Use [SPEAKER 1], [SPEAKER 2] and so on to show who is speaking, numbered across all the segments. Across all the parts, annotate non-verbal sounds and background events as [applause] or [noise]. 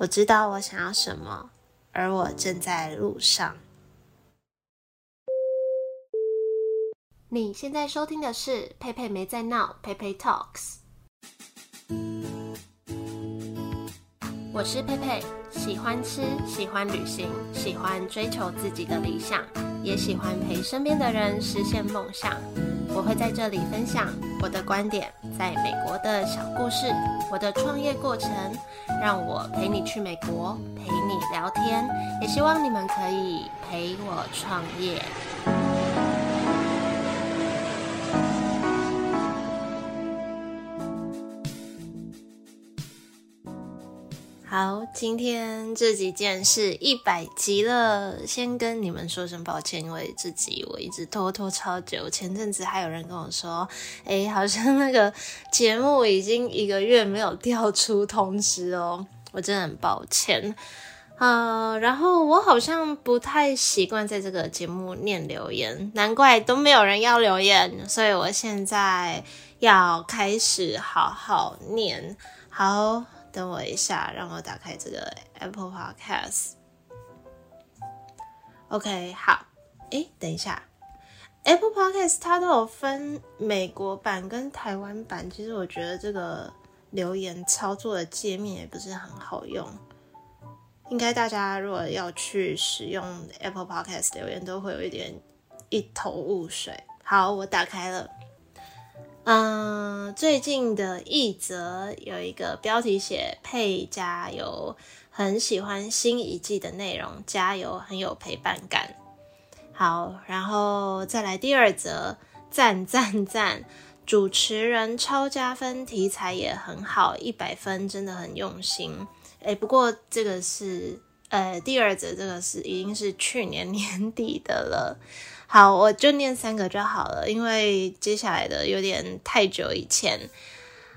[SPEAKER 1] 我知道我想要什么，而我正在路上。
[SPEAKER 2] 你现在收听的是佩佩没在闹，佩佩 Talks。我是佩佩，喜欢吃，喜欢旅行，喜欢追求自己的理想，也喜欢陪身边的人实现梦想。我会在这里分享我的观点，在美国的小故事，我的创业过程，让我陪你去美国，陪你聊天，也希望你们可以陪我创业。
[SPEAKER 1] 好，今天这几件是一百集了，先跟你们说声抱歉，因为这集我一直拖拖超久。前阵子还有人跟我说，哎，好像那个节目已经一个月没有调出通知哦，[laughs] 我真的很抱歉。呃，然后我好像不太习惯在这个节目念留言，难怪都没有人要留言，所以我现在要开始好好念。好。等我一下，让我打开这个 Apple Podcast。OK，好。诶，等一下，Apple Podcast 它都有分美国版跟台湾版。其实我觉得这个留言操作的界面也不是很好用。应该大家如果要去使用 Apple Podcast 留言，都会有一点一头雾水。好，我打开了。嗯，最近的一则有一个标题写“佩加油”，很喜欢新一季的内容，加油，很有陪伴感。好，然后再来第二则，赞赞赞，主持人超加分，题材也很好，一百分，真的很用心。诶，不过这个是呃第二则，这个是已经是去年年底的了。好，我就念三个就好了，因为接下来的有点太久以前。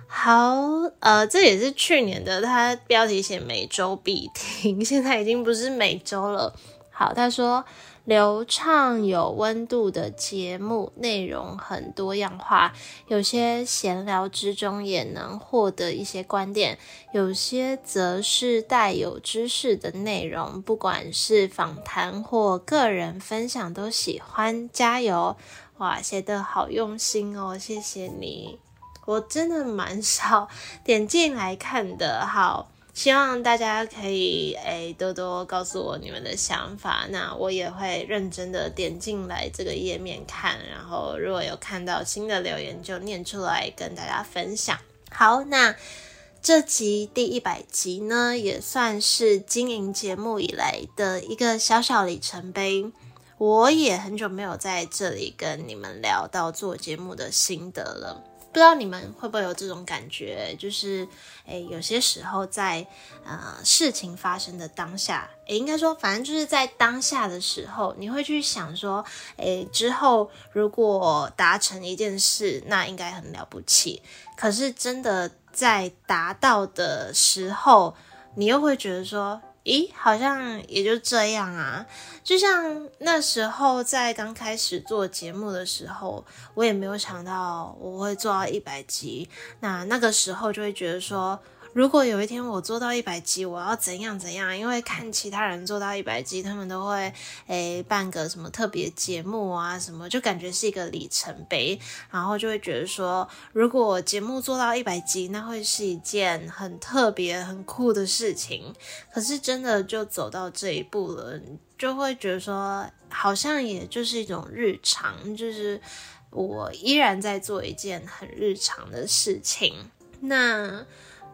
[SPEAKER 1] 好，呃，这也是去年的，它标题写每周必听，[laughs] 现在已经不是每周了。好，他说。流畅有温度的节目，内容很多样化，有些闲聊之中也能获得一些观点，有些则是带有知识的内容。不管是访谈或个人分享，都喜欢。加油！哇，写得好用心哦，谢谢你。我真的蛮少点进来看的，好。希望大家可以诶多多告诉我你们的想法，那我也会认真的点进来这个页面看，然后如果有看到新的留言就念出来跟大家分享。好，那这集第一百集呢，也算是经营节目以来的一个小小里程碑。我也很久没有在这里跟你们聊到做节目的心得了。不知道你们会不会有这种感觉，就是，诶，有些时候在呃事情发生的当下，诶，应该说，反正就是在当下的时候，你会去想说，诶，之后如果达成一件事，那应该很了不起。可是真的在达到的时候，你又会觉得说。咦，好像也就这样啊。就像那时候在刚开始做节目的时候，我也没有想到我会做到一百集。那那个时候就会觉得说。如果有一天我做到一百集，我要怎样怎样？因为看其他人做到一百集，他们都会诶办个什么特别节目啊，什么就感觉是一个里程碑，然后就会觉得说，如果节目做到一百集，那会是一件很特别、很酷的事情。可是真的就走到这一步了，就会觉得说，好像也就是一种日常，就是我依然在做一件很日常的事情。那。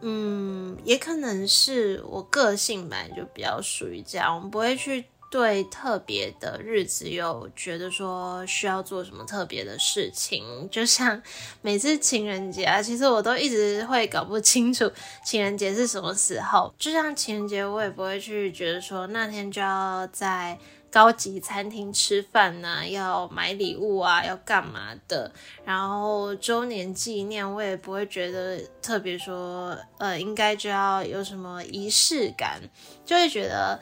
[SPEAKER 1] 嗯，也可能是我个性本来就比较属于这样，我们不会去对特别的日子有觉得说需要做什么特别的事情。就像 [laughs] 每次情人节啊，其实我都一直会搞不清楚情人节是什么时候。就像情人节，我也不会去觉得说那天就要在。高级餐厅吃饭呐、啊，要买礼物啊，要干嘛的？然后周年纪念，我也不会觉得特别说，呃，应该就要有什么仪式感，就会觉得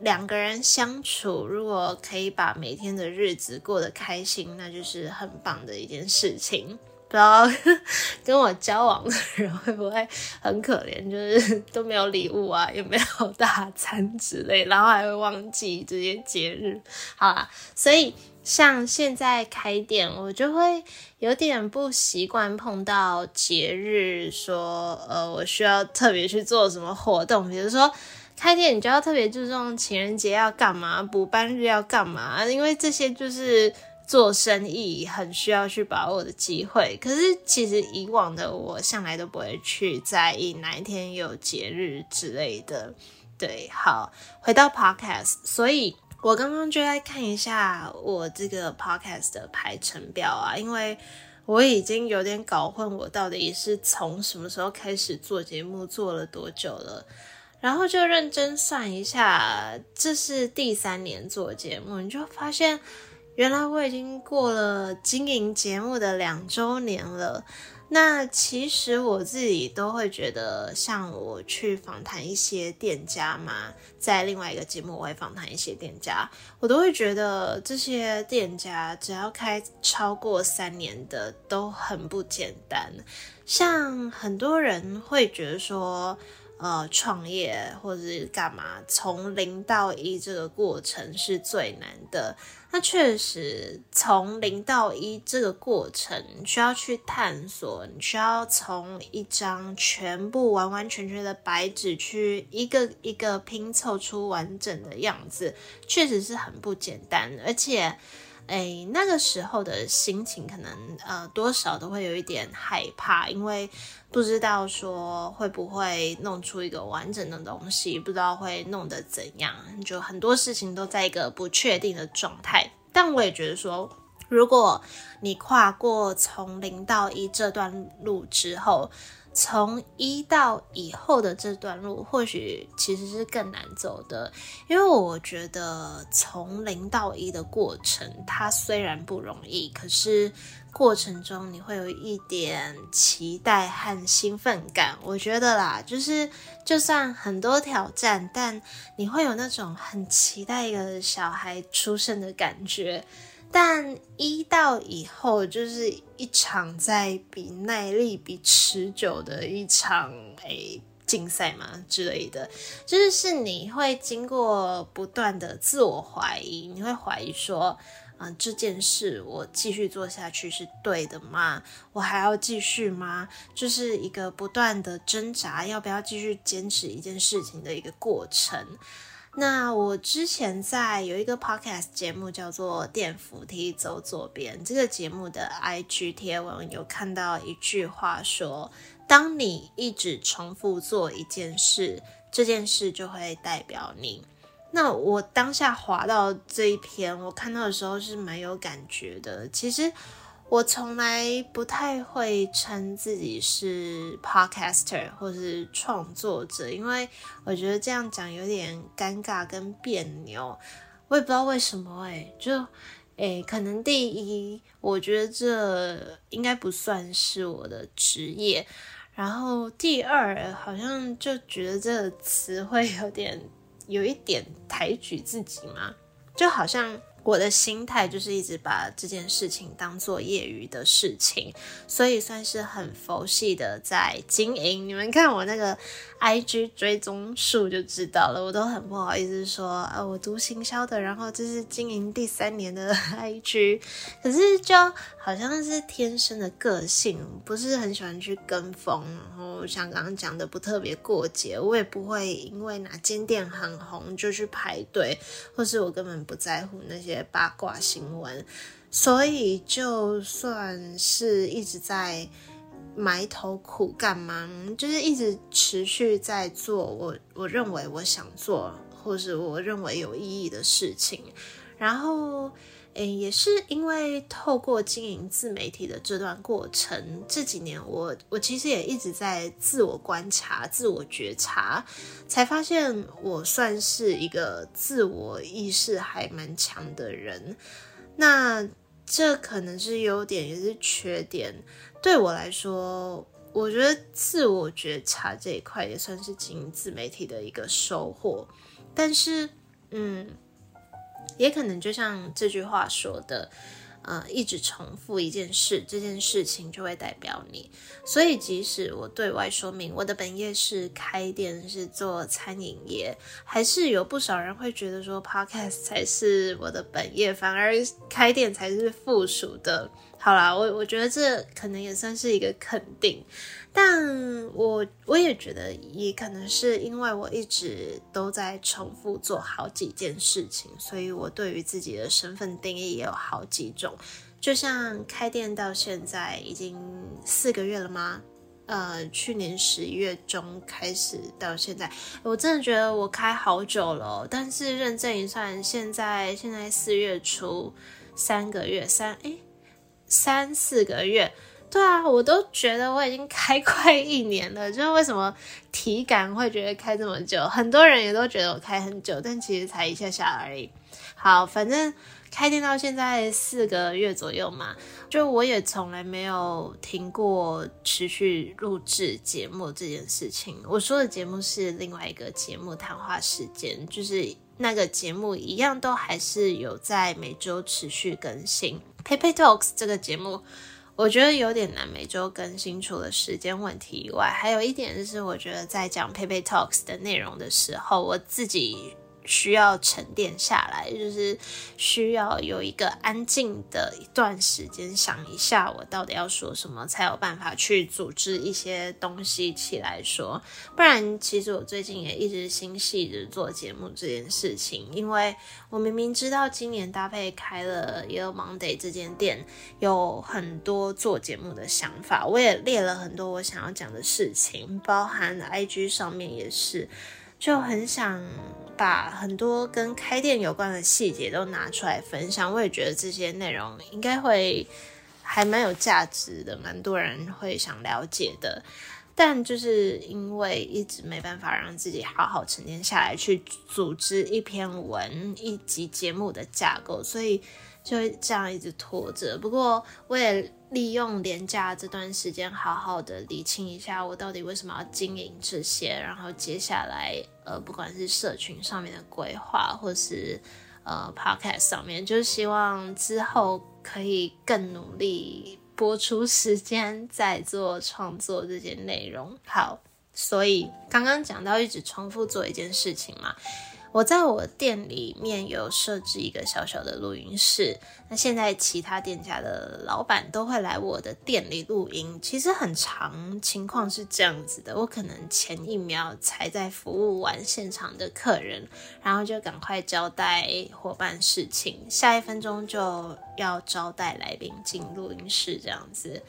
[SPEAKER 1] 两个人相处，如果可以把每天的日子过得开心，那就是很棒的一件事情。不知道跟我交往的人会不会很可怜，就是都没有礼物啊，也没有大餐之类，然后还会忘记这些节日。好啦，所以像现在开店，我就会有点不习惯碰到节日，说呃，我需要特别去做什么活动，比如说开店，你就要特别注重情人节要干嘛，补班日要干嘛，因为这些就是。做生意很需要去把握的机会，可是其实以往的我向来都不会去在意哪一天有节日之类的。对，好，回到 podcast，所以我刚刚就在看一下我这个 podcast 的排程表啊，因为我已经有点搞混，我到底是从什么时候开始做节目，做了多久了，然后就认真算一下，这是第三年做节目，你就发现。原来我已经过了经营节目的两周年了。那其实我自己都会觉得，像我去访谈一些店家嘛，在另外一个节目我会访谈一些店家，我都会觉得这些店家只要开超过三年的都很不简单。像很多人会觉得说，呃，创业或者是干嘛，从零到一这个过程是最难的。那确实，从零到一这个过程需要去探索，你需要从一张全部完完全全的白纸去一个一个拼凑出完整的样子，确实是很不简单。而且，哎，那个时候的心情可能呃多少都会有一点害怕，因为不知道说会不会弄出一个完整的东西，不知道会弄得怎样，就很多事情都在一个不确定的状态。但我也觉得说，如果你跨过从零到一这段路之后，从一到以后的这段路，或许其实是更难走的，因为我觉得从零到一的过程，它虽然不容易，可是过程中你会有一点期待和兴奋感。我觉得啦，就是就算很多挑战，但你会有那种很期待一个小孩出生的感觉。但一到以后就是一场在比耐力、比持久的一场诶竞赛嘛之类的，就是是你会经过不断的自我怀疑，你会怀疑说，啊、这件事我继续做下去是对的吗？我还要继续吗？就是一个不断的挣扎，要不要继续坚持一件事情的一个过程。那我之前在有一个 podcast 节目叫做《电扶梯走左边》，这个节目的 IG 贴文有看到一句话说：“当你一直重复做一件事，这件事就会代表你。”那我当下滑到这一篇，我看到的时候是蛮有感觉的。其实。我从来不太会称自己是 podcaster 或是创作者，因为我觉得这样讲有点尴尬跟别扭。我也不知道为什么哎，就诶，可能第一，我觉得这应该不算是我的职业，然后第二，好像就觉得这个词会有点有一点抬举自己嘛，就好像。我的心态就是一直把这件事情当做业余的事情，所以算是很佛系的在经营。你们看我那个 IG 追踪数就知道了，我都很不好意思说啊，我读行销的，然后这是经营第三年的 [laughs] IG，可是就好像是天生的个性，不是很喜欢去跟风，然后像刚刚讲的不特别过节，我也不会因为哪间店很红就去排队，或是我根本不在乎那些。八卦新闻，所以就算是一直在埋头苦干嘛，就是一直持续在做我我认为我想做，或是我认为有意义的事情。然后，也是因为透过经营自媒体的这段过程，这几年我我其实也一直在自我观察、自我觉察，才发现我算是一个自我意识还蛮强的人。那这可能是优点，也是缺点。对我来说，我觉得自我觉察这一块也算是经营自媒体的一个收获。但是，嗯。也可能就像这句话说的，呃，一直重复一件事，这件事情就会代表你。所以，即使我对外说明我的本业是开店，是做餐饮业，还是有不少人会觉得说，Podcast 才是我的本业，反而开店才是附属的。好啦，我我觉得这可能也算是一个肯定，但我我也觉得，也可能是因为我一直都在重复做好几件事情，所以我对于自己的身份定义也有好几种。就像开店到现在已经四个月了吗？呃，去年十一月中开始到现在，我真的觉得我开好久了。但是认证一算，现在现在四月初，三个月三诶三四个月，对啊，我都觉得我已经开快一年了。就是为什么体感会觉得开这么久？很多人也都觉得我开很久，但其实才一下下而已。好，反正开店到现在四个月左右嘛，就我也从来没有停过持续录制节目这件事情。我说的节目是另外一个节目，谈话时间，就是那个节目一样都还是有在每周持续更新。PeiPei Talks 这个节目，我觉得有点难每周更新，除了时间问题以外，还有一点就是，我觉得在讲 PayPay Talks 的内容的时候，我自己。需要沉淀下来，就是需要有一个安静的一段时间，想一下我到底要说什么，才有办法去组织一些东西起来说。不然，其实我最近也一直心系着做节目这件事情，因为我明明知道今年搭配开了 Yellow Monday 这间店，有很多做节目的想法，我也列了很多我想要讲的事情，包含 IG 上面也是。就很想把很多跟开店有关的细节都拿出来分享，我也觉得这些内容应该会还蛮有价值的，蛮多人会想了解的。但就是因为一直没办法让自己好好沉淀下来，去组织一篇文、一集节目的架构，所以就会这样一直拖着。不过我也利用年假这段时间，好好的理清一下我到底为什么要经营这些，然后接下来呃，不管是社群上面的规划，或是呃 Podcast 上面，就是希望之后可以更努力。播出时间在做创作这些内容，好，所以刚刚讲到一直重复做一件事情嘛。我在我店里面有设置一个小小的录音室，那现在其他店家的老板都会来我的店里录音。其实很常情况是这样子的，我可能前一秒才在服务完现场的客人，然后就赶快交代伙伴事情，下一分钟就要招待来宾进录音室这样子。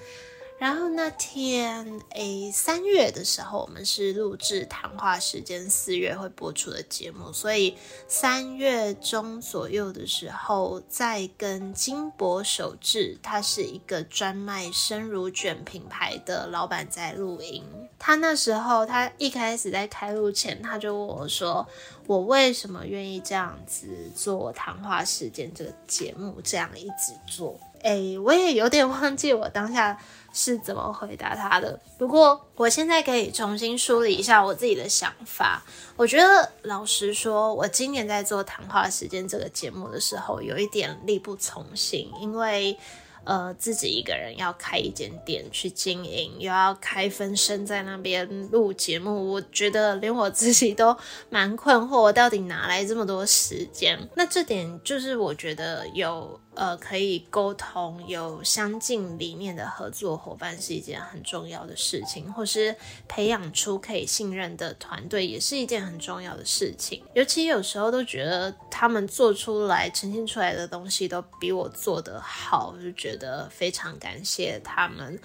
[SPEAKER 1] 然后那天，诶，三月的时候，我们是录制谈话时间，四月会播出的节目，所以三月中左右的时候，在跟金箔手制，他是一个专卖生乳卷品牌的老板在录音。他那时候，他一开始在开录前，他就问我说：“我为什么愿意这样子做谈话时间这个节目，这样一直做？”诶，我也有点忘记我当下。是怎么回答他的？不过我现在可以重新梳理一下我自己的想法。我觉得老实说，我今年在做谈话时间这个节目的时候，有一点力不从心，因为呃自己一个人要开一间店去经营，又要开分身在那边录节目，我觉得连我自己都蛮困惑，我到底哪来这么多时间？那这点就是我觉得有。呃，可以沟通，有相近理念的合作伙伴是一件很重要的事情，或是培养出可以信任的团队也是一件很重要的事情。尤其有时候都觉得他们做出来、呈现出来的东西都比我做得好，就觉得非常感谢他们。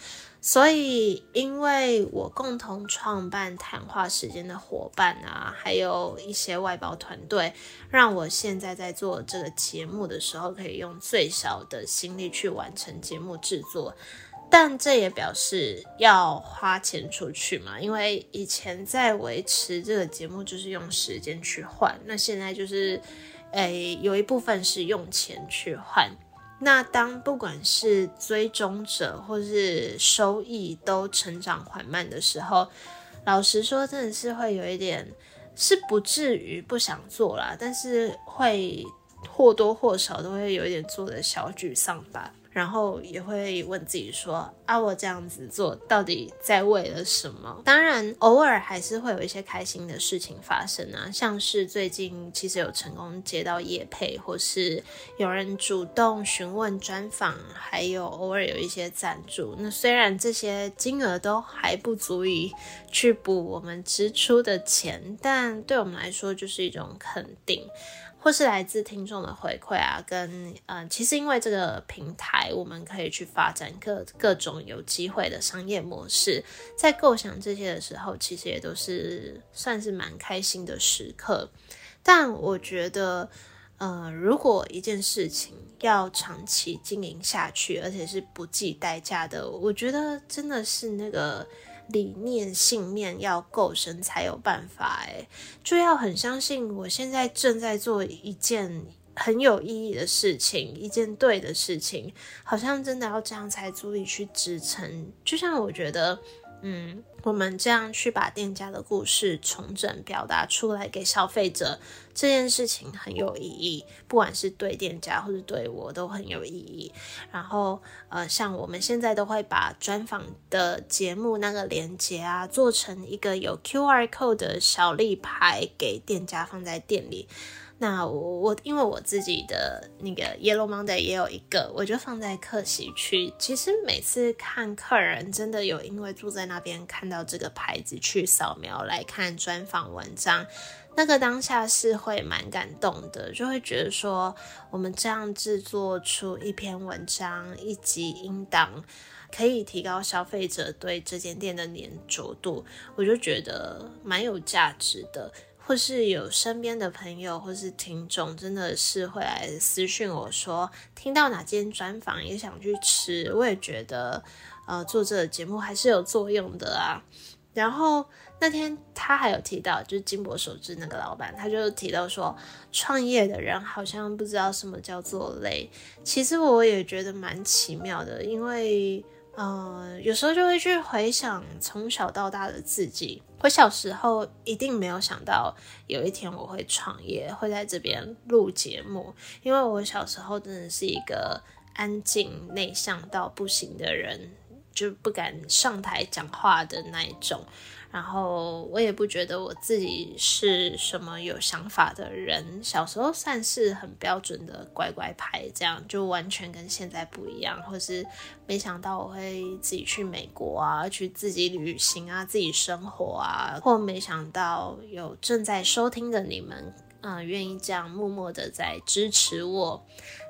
[SPEAKER 1] 所以，因为我共同创办谈话时间的伙伴啊，还有一些外包团队，让我现在在做这个节目的时候，可以用最少的心力去完成节目制作。但这也表示要花钱出去嘛，因为以前在维持这个节目就是用时间去换，那现在就是，诶，有一部分是用钱去换。那当不管是追踪者或是收益都成长缓慢的时候，老实说，真的是会有一点，是不至于不想做啦，但是会或多或少都会有一点做的小沮丧吧。然后也会问自己说：啊，我这样子做到底在为了什么？当然，偶尔还是会有一些开心的事情发生啊，像是最近其实有成功接到业配，或是有人主动询问专访，还有偶尔有一些赞助。那虽然这些金额都还不足以去补我们支出的钱，但对我们来说就是一种肯定。或是来自听众的回馈啊，跟呃，其实因为这个平台，我们可以去发展各各种有机会的商业模式，在构想这些的时候，其实也都是算是蛮开心的时刻。但我觉得，呃，如果一件事情要长期经营下去，而且是不计代价的，我觉得真的是那个。理念信念要够深才有办法，诶，就要很相信我现在正在做一件很有意义的事情，一件对的事情，好像真的要这样才足以去支撑。就像我觉得。嗯，我们这样去把店家的故事重整表达出来给消费者，这件事情很有意义，不管是对店家或者对我都很有意义。然后，呃，像我们现在都会把专访的节目那个链接啊，做成一个有 QR code 的小立牌，给店家放在店里。那我我因为我自己的那个 Yellow Monday 也有一个，我就放在客席区。其实每次看客人真的有因为住在那边看到这个牌子去扫描来看专访文章，那个当下是会蛮感动的，就会觉得说我们这样制作出一篇文章、一集音档，可以提高消费者对这间店的粘着度，我就觉得蛮有价值的。或是有身边的朋友或是听众，真的是会来私讯我说，听到哪间专访也想去吃，我也觉得，呃，做这个节目还是有作用的啊。然后那天他还有提到，就是金博手制那个老板，他就提到说，创业的人好像不知道什么叫做累。其实我也觉得蛮奇妙的，因为。呃，有时候就会去回想从小到大的自己。我小时候一定没有想到有一天我会创业，会在这边录节目。因为我小时候真的是一个安静内向到不行的人，就不敢上台讲话的那一种。然后我也不觉得我自己是什么有想法的人，小时候算是很标准的乖乖牌，这样就完全跟现在不一样。或是没想到我会自己去美国啊，去自己旅行啊，自己生活啊，或没想到有正在收听的你们，嗯、呃，愿意这样默默的在支持我，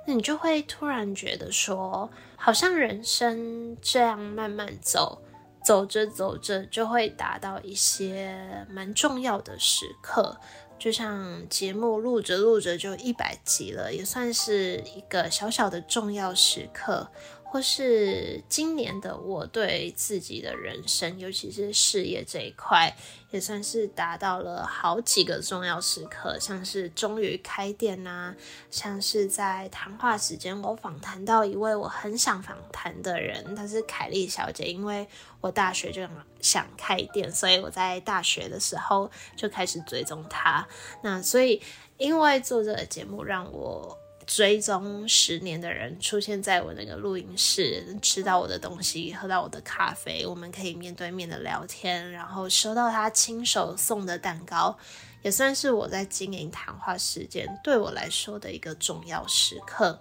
[SPEAKER 1] 那你就会突然觉得说，好像人生这样慢慢走。走着走着就会达到一些蛮重要的时刻，就像节目录着录着就一百集了，也算是一个小小的重要时刻。或是今年的我对自己的人生，尤其是事业这一块，也算是达到了好几个重要时刻，像是终于开店啊，像是在谈话时间我访谈到一位我很想访谈的人，她是凯丽小姐，因为我大学就想开店，所以我在大学的时候就开始追踪她。那所以因为做这个节目，让我。追踪十年的人出现在我那个录音室，吃到我的东西，喝到我的咖啡，我们可以面对面的聊天，然后收到他亲手送的蛋糕，也算是我在经营谈话时间对我来说的一个重要时刻。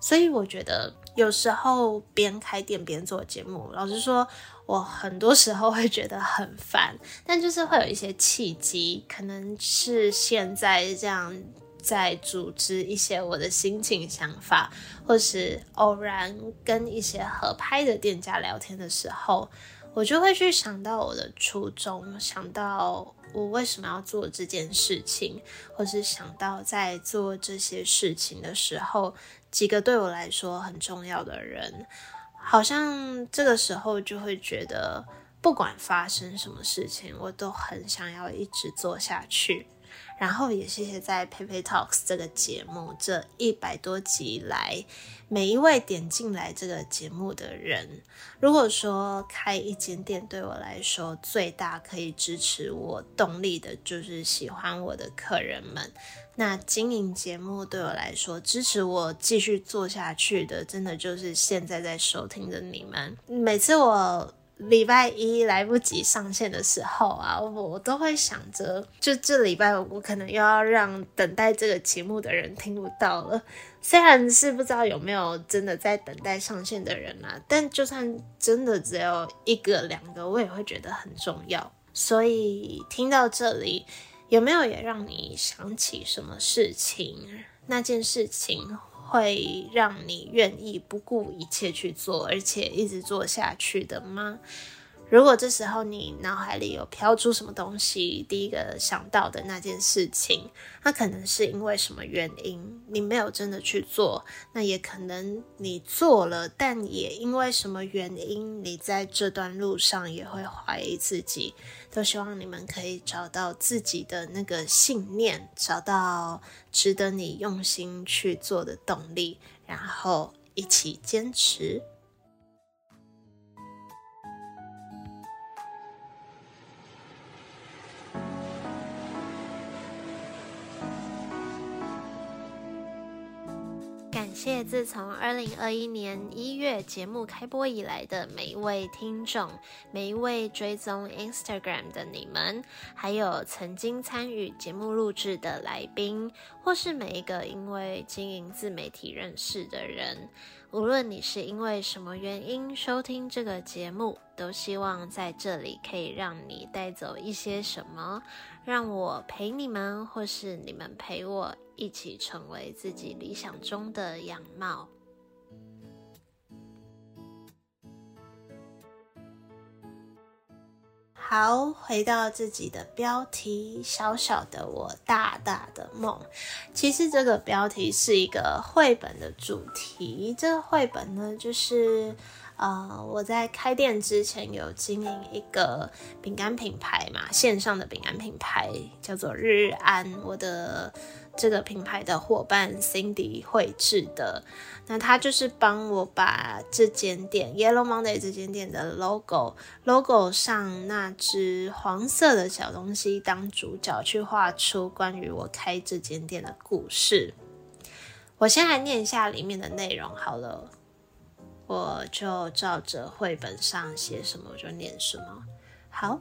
[SPEAKER 1] 所以我觉得有时候边开店边做节目，老实说，我很多时候会觉得很烦，但就是会有一些契机，可能是现在这样。在组织一些我的心情、想法，或是偶然跟一些合拍的店家聊天的时候，我就会去想到我的初衷，想到我为什么要做这件事情，或是想到在做这些事情的时候，几个对我来说很重要的人，好像这个时候就会觉得，不管发生什么事情，我都很想要一直做下去。然后也谢谢在 Pepe Talks 这个节目这一百多集来每一位点进来这个节目的人。如果说开一间店对我来说最大可以支持我动力的，就是喜欢我的客人们。那经营节目对我来说支持我继续做下去的，真的就是现在在收听的你们。每次我。礼拜一来不及上线的时候啊，我都会想着，就这礼拜我可能又要让等待这个节目的人听不到了。虽然是不知道有没有真的在等待上线的人啊，但就算真的只有一个两个，我也会觉得很重要。所以听到这里，有没有也让你想起什么事情？那件事情。会让你愿意不顾一切去做，而且一直做下去的吗？如果这时候你脑海里有飘出什么东西，第一个想到的那件事情，那可能是因为什么原因你没有真的去做，那也可能你做了，但也因为什么原因，你在这段路上也会怀疑自己。都希望你们可以找到自己的那个信念，找到值得你用心去做的动力，然后一起坚持。
[SPEAKER 2] 谢自从二零二一年一月节目开播以来的每一位听众，每一位追踪 Instagram 的你们，还有曾经参与节目录制的来宾，或是每一个因为经营自媒体认识的人。无论你是因为什么原因收听这个节目，都希望在这里可以让你带走一些什么，让我陪你们，或是你们陪我，一起成为自己理想中的样貌。
[SPEAKER 1] 好，回到自己的标题，小小的我，大大的梦。其实这个标题是一个绘本的主题。这个绘本呢，就是呃，我在开店之前有经营一个饼干品牌嘛，线上的饼干品牌叫做日安。我的。这个品牌的伙伴 Cindy 绘制的，那他就是帮我把这间店 Yellow Monday 这间店的 logo logo 上那只黄色的小东西当主角，去画出关于我开这间店的故事。我先来念一下里面的内容好了，我就照着绘本上写什么我就念什么。好，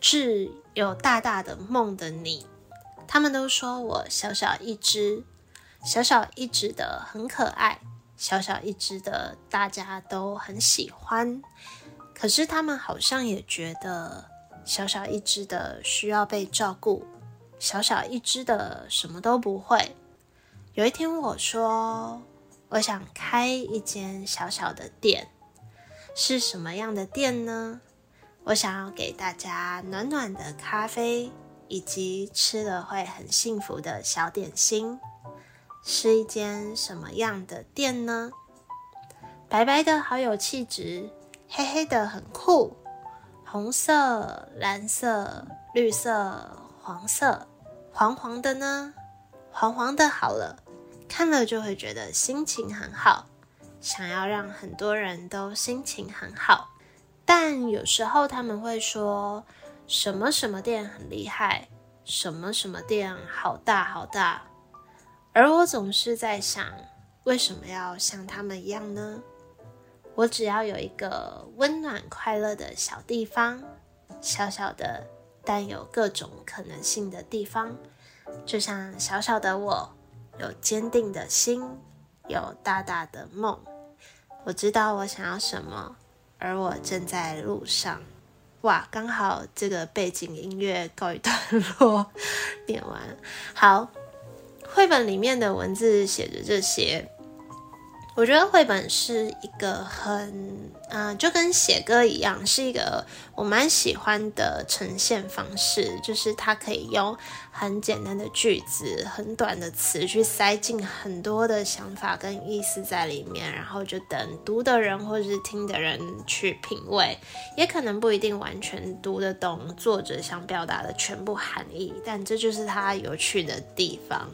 [SPEAKER 1] 致有大大的梦的你。他们都说我小小一只，小小一只的很可爱，小小一只的大家都很喜欢。可是他们好像也觉得小小一只的需要被照顾，小小一只的什么都不会。有一天我说，我想开一间小小的店，是什么样的店呢？我想要给大家暖暖的咖啡。以及吃了会很幸福的小点心，是一间什么样的店呢？白白的好有气质，黑黑的很酷，红色、蓝色、绿色、黄色，黄黄的呢？黄黄的好了，看了就会觉得心情很好，想要让很多人都心情很好。但有时候他们会说。什么什么店很厉害，什么什么店好大好大，而我总是在想，为什么要像他们一样呢？我只要有一个温暖快乐的小地方，小小的，但有各种可能性的地方，就像小小的我，有坚定的心，有大大的梦。我知道我想要什么，而我正在路上。哇，刚好这个背景音乐告一段落，[laughs] 念完。好，绘本里面的文字写着这些，我觉得绘本是一个很，嗯、就跟写歌一样，是一个我蛮喜欢的呈现方式。就是它可以用很简单的句子、很短的词去塞进很多的想法跟意思在里面，然后就等读的人或者是听的人去品味。也可能不一定完全读得懂作者想表达的全部含义，但这就是它有趣的地方。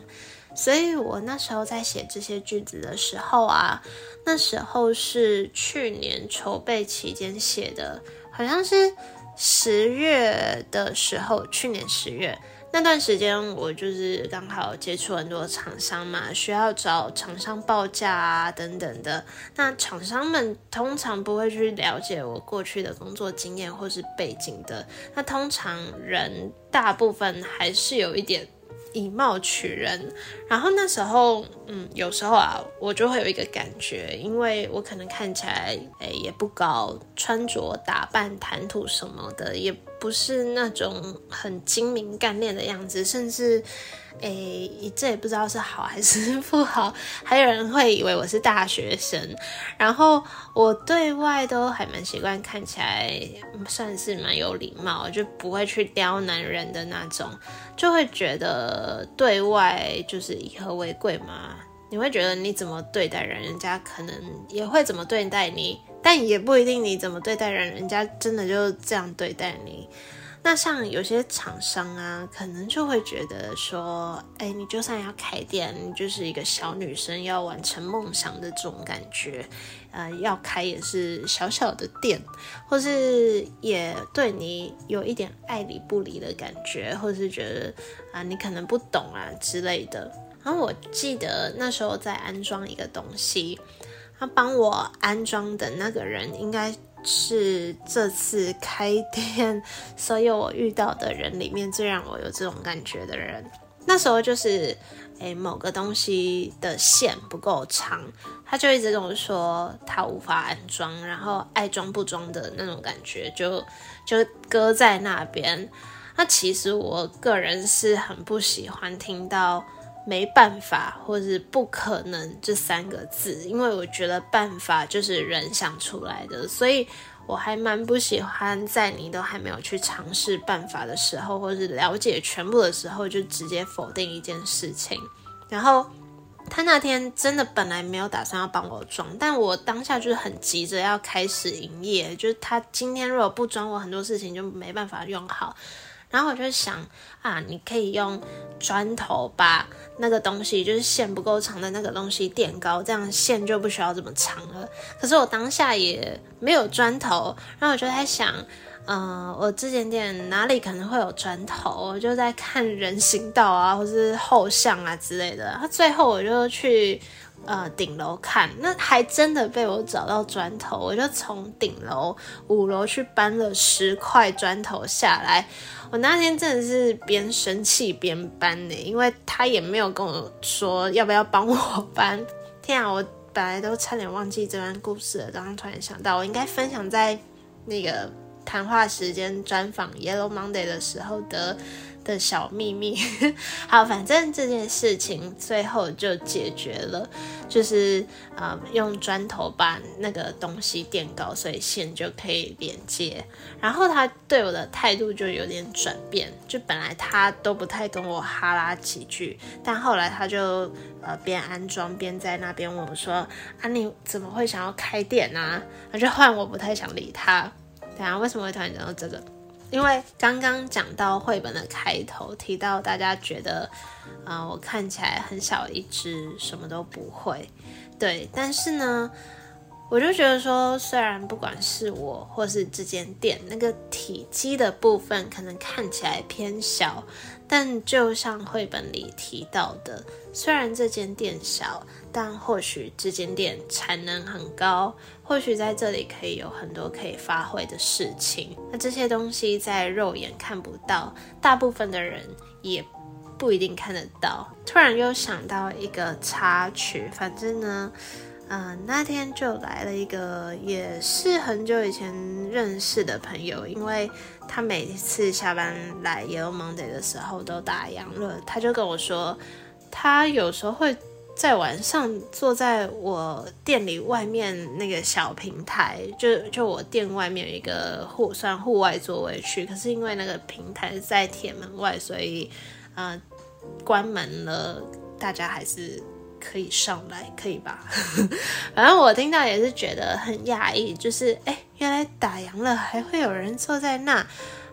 [SPEAKER 1] 所以我那时候在写这些句子的时候啊，那时候是去年筹备期间写的，好像是十月的时候，去年十月那段时间，我就是刚好接触很多厂商嘛，需要找厂商报价啊等等的。那厂商们通常不会去了解我过去的工作经验或是背景的，那通常人大部分还是有一点。以貌取人，然后那时候，嗯，有时候啊，我就会有一个感觉，因为我可能看起来，哎，也不高，穿着打扮、谈吐什么的，也不是那种很精明干练的样子，甚至。诶，这也不知道是好还是不好，还有人会以为我是大学生。然后我对外都还蛮习惯看起来算是蛮有礼貌，就不会去刁难人的那种，就会觉得对外就是以和为贵嘛。你会觉得你怎么对待人，人家可能也会怎么对待你，但也不一定你怎么对待人，人家真的就这样对待你。那像有些厂商啊，可能就会觉得说，哎，你就算要开店，你就是一个小女生要完成梦想的这种感觉，呃，要开也是小小的店，或是也对你有一点爱理不理的感觉，或是觉得啊，你可能不懂啊之类的。然后我记得那时候在安装一个东西，他帮我安装的那个人应该。是这次开店所有我遇到的人里面最让我有这种感觉的人。那时候就是，诶，某个东西的线不够长，他就一直跟我说他无法安装，然后爱装不装的那种感觉就就搁在那边。那其实我个人是很不喜欢听到没办法或是不可能这三个字，因为我觉得办法就是人想出来的，所以我还蛮不喜欢在你都还没有去尝试办法的时候，或是了解全部的时候，就直接否定一件事情。然后他那天真的本来没有打算要帮我装，但我当下就是很急着要开始营业，就是他今天如果不装，我很多事情就没办法用好。然后我就想啊，你可以用砖头把那个东西，就是线不够长的那个东西垫高，这样线就不需要这么长了。可是我当下也没有砖头，然后我就在想，嗯、我之前店哪里可能会有砖头？我就在看人行道啊，或是后巷啊之类的。然后最后我就去。呃，顶楼看，那还真的被我找到砖头，我就从顶楼五楼去搬了十块砖头下来。我那天真的是边生气边搬呢，因为他也没有跟我说要不要帮我搬。[laughs] 天啊，我本来都差点忘记这段故事了，刚刚突然想到，我应该分享在那个谈话时间专访 Yellow Monday 的时候的。的小秘密，[laughs] 好，反正这件事情最后就解决了，就是呃用砖头把那个东西垫高，所以线就可以连接。然后他对我的态度就有点转变，就本来他都不太跟我哈拉几句，但后来他就呃边安装边在那边问我说：“啊，你怎么会想要开店啊？”那就换我不太想理他。对啊，为什么会突然讲到这个？因为刚刚讲到绘本的开头，提到大家觉得，啊、我看起来很小一只，什么都不会，对。但是呢，我就觉得说，虽然不管是我或是这间店，那个体积的部分可能看起来偏小，但就像绘本里提到的，虽然这间店小。但或许这间店产能很高，或许在这里可以有很多可以发挥的事情。那这些东西在肉眼看不到，大部分的人也不一定看得到。突然又想到一个插曲，反正呢，嗯、那天就来了一个也是很久以前认识的朋友，因为他每次下班来 Yellow Monday 的时候都打烊了，他就跟我说，他有时候会。在晚上坐在我店里外面那个小平台，就就我店外面有一个户算户外座位区，可是因为那个平台在铁门外，所以呃关门了，大家还是可以上来，可以吧？[laughs] 反正我听到也是觉得很讶异，就是哎，原来打烊了还会有人坐在那。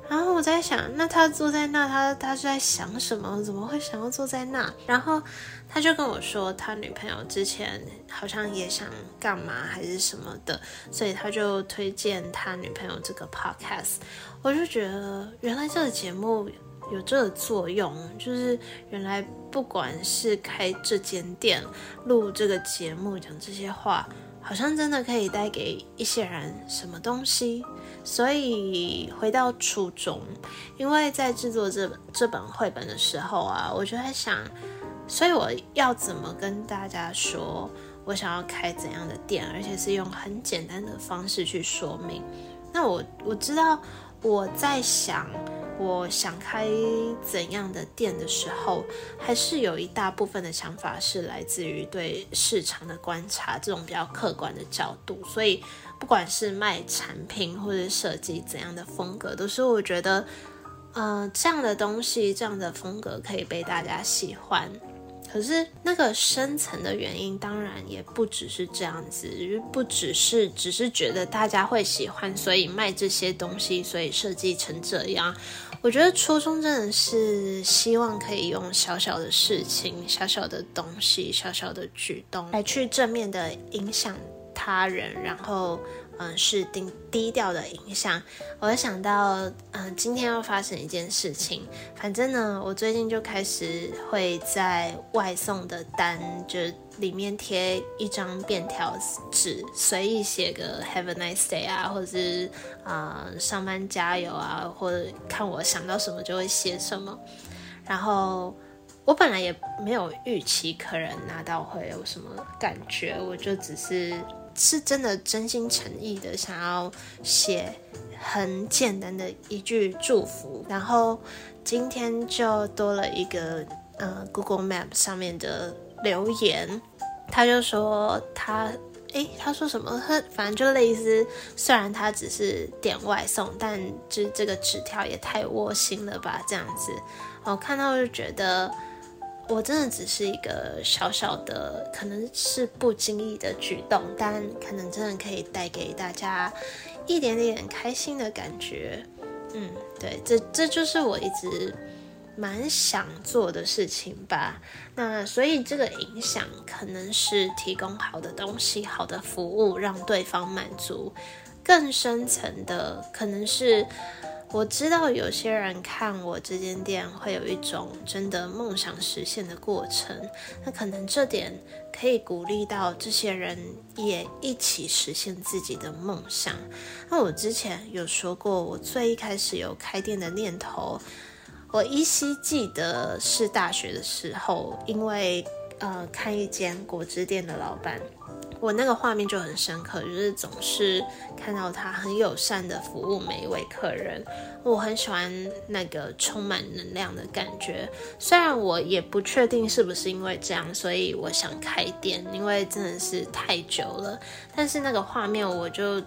[SPEAKER 1] 然后我在想，那他坐在那，他他是在想什么？怎么会想要坐在那？然后他就跟我说，他女朋友之前好像也想干嘛还是什么的，所以他就推荐他女朋友这个 podcast。我就觉得，原来这个节目有这个作用，就是原来不管是开这间店、录这个节目、讲这些话。好像真的可以带给一些人什么东西，所以回到初衷，因为在制作这这本绘本的时候啊，我就在想，所以我要怎么跟大家说我想要开怎样的店，而且是用很简单的方式去说明。那我我知道我在想。我想开怎样的店的时候，还是有一大部分的想法是来自于对市场的观察，这种比较客观的角度。所以，不管是卖产品或者设计怎样的风格，都是我觉得，呃，这样的东西，这样的风格可以被大家喜欢。可是那个深层的原因，当然也不只是这样子，不只是只是觉得大家会喜欢，所以卖这些东西，所以设计成这样。我觉得初衷真的是希望可以用小小的事情、小小的东西、小小的举动来去正面的影响他人，然后。嗯，是低低调的影响。我想到，嗯，今天要发生一件事情。反正呢，我最近就开始会在外送的单，就里面贴一张便条纸，随意写个 “Have a nice day” 啊，或者是啊、上班加油啊，或者看我想到什么就会写什么。然后我本来也没有预期客人拿到会有什么感觉，我就只是。是真的真心诚意的想要写很简单的一句祝福，然后今天就多了一个呃 Google Map 上面的留言，他就说他诶，他说什么？他 [laughs] 反正就类似，虽然他只是点外送，但这这个纸条也太窝心了吧，这样子，我看到就觉得。我真的只是一个小小的，可能是不经意的举动，但可能真的可以带给大家一点点开心的感觉。嗯，对，这这就是我一直蛮想做的事情吧。那所以这个影响可能是提供好的东西、好的服务，让对方满足。更深层的可能是。我知道有些人看我这间店会有一种真的梦想实现的过程，那可能这点可以鼓励到这些人也一起实现自己的梦想。那我之前有说过，我最一开始有开店的念头，我依稀记得是大学的时候，因为呃看一间果汁店的老板。我那个画面就很深刻，就是总是看到他很友善的服务每一位客人，我很喜欢那个充满能量的感觉。虽然我也不确定是不是因为这样，所以我想开店，因为真的是太久了。但是那个画面我就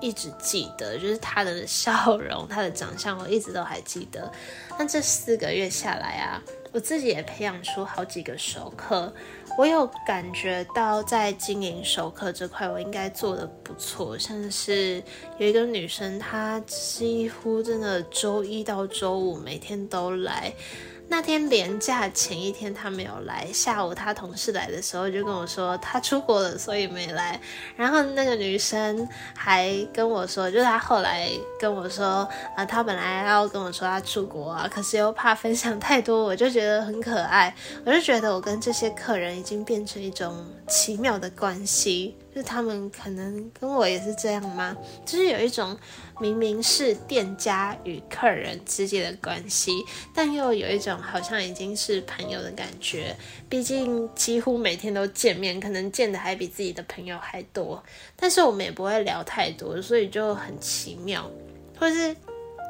[SPEAKER 1] 一直记得，就是他的笑容、他的长相，我一直都还记得。那这四个月下来啊，我自己也培养出好几个熟客。我有感觉到在经营熟客这块，我应该做的不错。像是有一个女生，她几乎真的周一到周五每天都来。那天连假前一天他没有来，下午他同事来的时候就跟我说他出国了，所以没来。然后那个女生还跟我说，就是他后来跟我说，啊、呃，他本来要跟我说他出国啊，可是又怕分享太多，我就觉得很可爱。我就觉得我跟这些客人已经变成一种奇妙的关系。就他们可能跟我也是这样吗？就是有一种明明是店家与客人之间的关系，但又有一种好像已经是朋友的感觉。毕竟几乎每天都见面，可能见的还比自己的朋友还多。但是我们也不会聊太多，所以就很奇妙。或是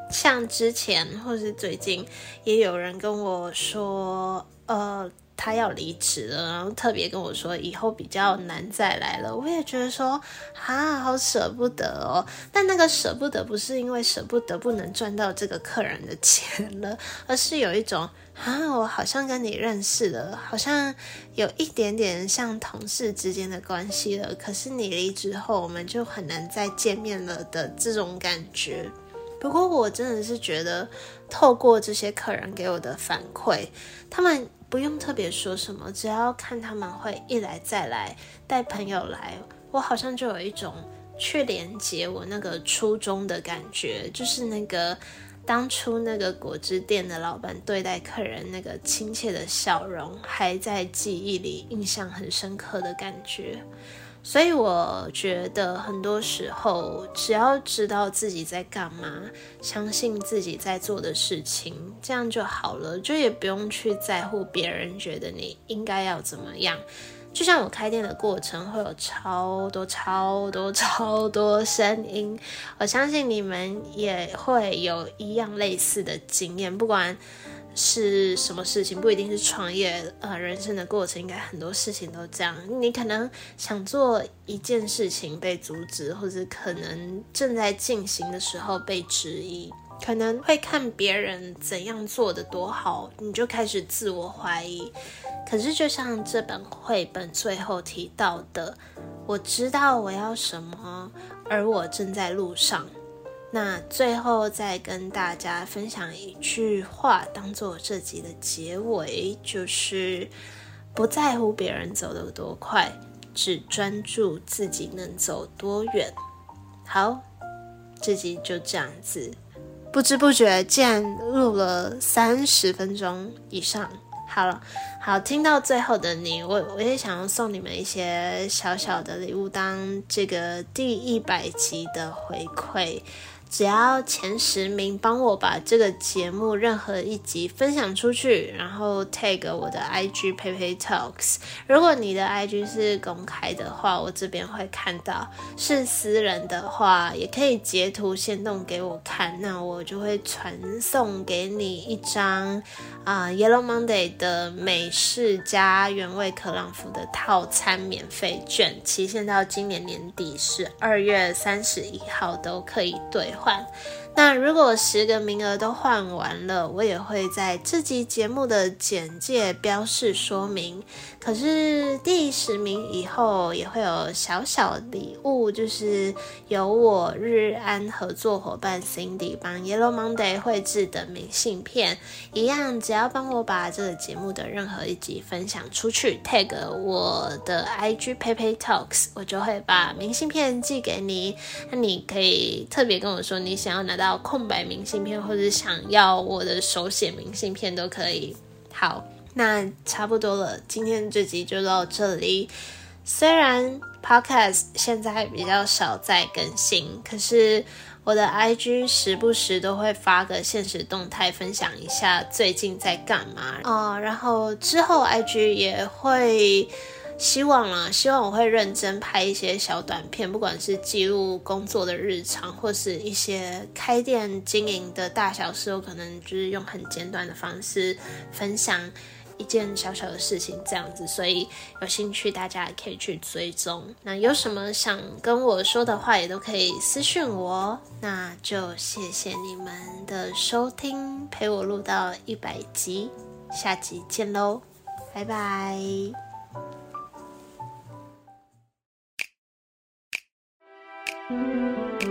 [SPEAKER 1] 像之前，或是最近，也有人跟我说，呃。他要离职了，然后特别跟我说以后比较难再来了。我也觉得说啊，好舍不得哦。但那个舍不得不是因为舍不得不能赚到这个客人的钱了，而是有一种啊，我好像跟你认识了，好像有一点点像同事之间的关系了。可是你离职后，我们就很难再见面了的这种感觉。不过我真的是觉得，透过这些客人给我的反馈，他们不用特别说什么，只要看他们会一来再来带朋友来，我好像就有一种去连接我那个初衷的感觉，就是那个当初那个果汁店的老板对待客人那个亲切的笑容，还在记忆里印象很深刻的感觉。所以我觉得很多时候，只要知道自己在干嘛，相信自己在做的事情，这样就好了，就也不用去在乎别人觉得你应该要怎么样。就像我开店的过程，会有超多、超多、超多声音，我相信你们也会有一样类似的经验，不管。是什么事情？不一定是创业，呃，人生的过程应该很多事情都这样。你可能想做一件事情被阻止，或者可能正在进行的时候被质疑，可能会看别人怎样做的多好，你就开始自我怀疑。可是就像这本绘本最后提到的，我知道我要什么，而我正在路上。那最后再跟大家分享一句话，当做这集的结尾，就是不在乎别人走得多快，只专注自己能走多远。好，这集就这样子，不知不觉竟然录了三十分钟以上。好了，好，听到最后的你，我我也想要送你们一些小小的礼物，当这个第一百集的回馈。只要前十名帮我把这个节目任何一集分享出去，然后 tag 我的 IG PeiPei Talks。如果你的 IG 是公开的话，我这边会看到；是私人的话，也可以截图先动给我看，那我就会传送给你一张啊、Yellow Monday 的美式加原味可朗芙的套餐免费券，期限到今年年底是二月三十一号都可以兑换。款。那如果十个名额都换完了，我也会在这集节目的简介标示说明。可是第十名以后也会有小小礼物，就是由我日安合作伙伴 Cindy 帮 Yellow Monday 绘制的明信片，一样只要帮我把这个节目的任何一集分享出去，tag 我的 IG PeiPei Talks，我就会把明信片寄给你。那你可以特别跟我说你想要拿到空白明信片，或者想要我的手写明信片都可以。好，那差不多了，今天这集就到这里。虽然 Podcast 现在比较少在更新，可是我的 IG 时不时都会发个现实动态，分享一下最近在干嘛哦。然后之后 IG 也会。希望啊，希望我会认真拍一些小短片，不管是记录工作的日常，或是一些开店经营的大小事，我可能就是用很简短的方式分享一件小小的事情这样子。所以有兴趣大家也可以去追踪。那有什么想跟我说的话，也都可以私讯我。那就谢谢你们的收听，陪我录到一百集，下集见喽，拜拜。Música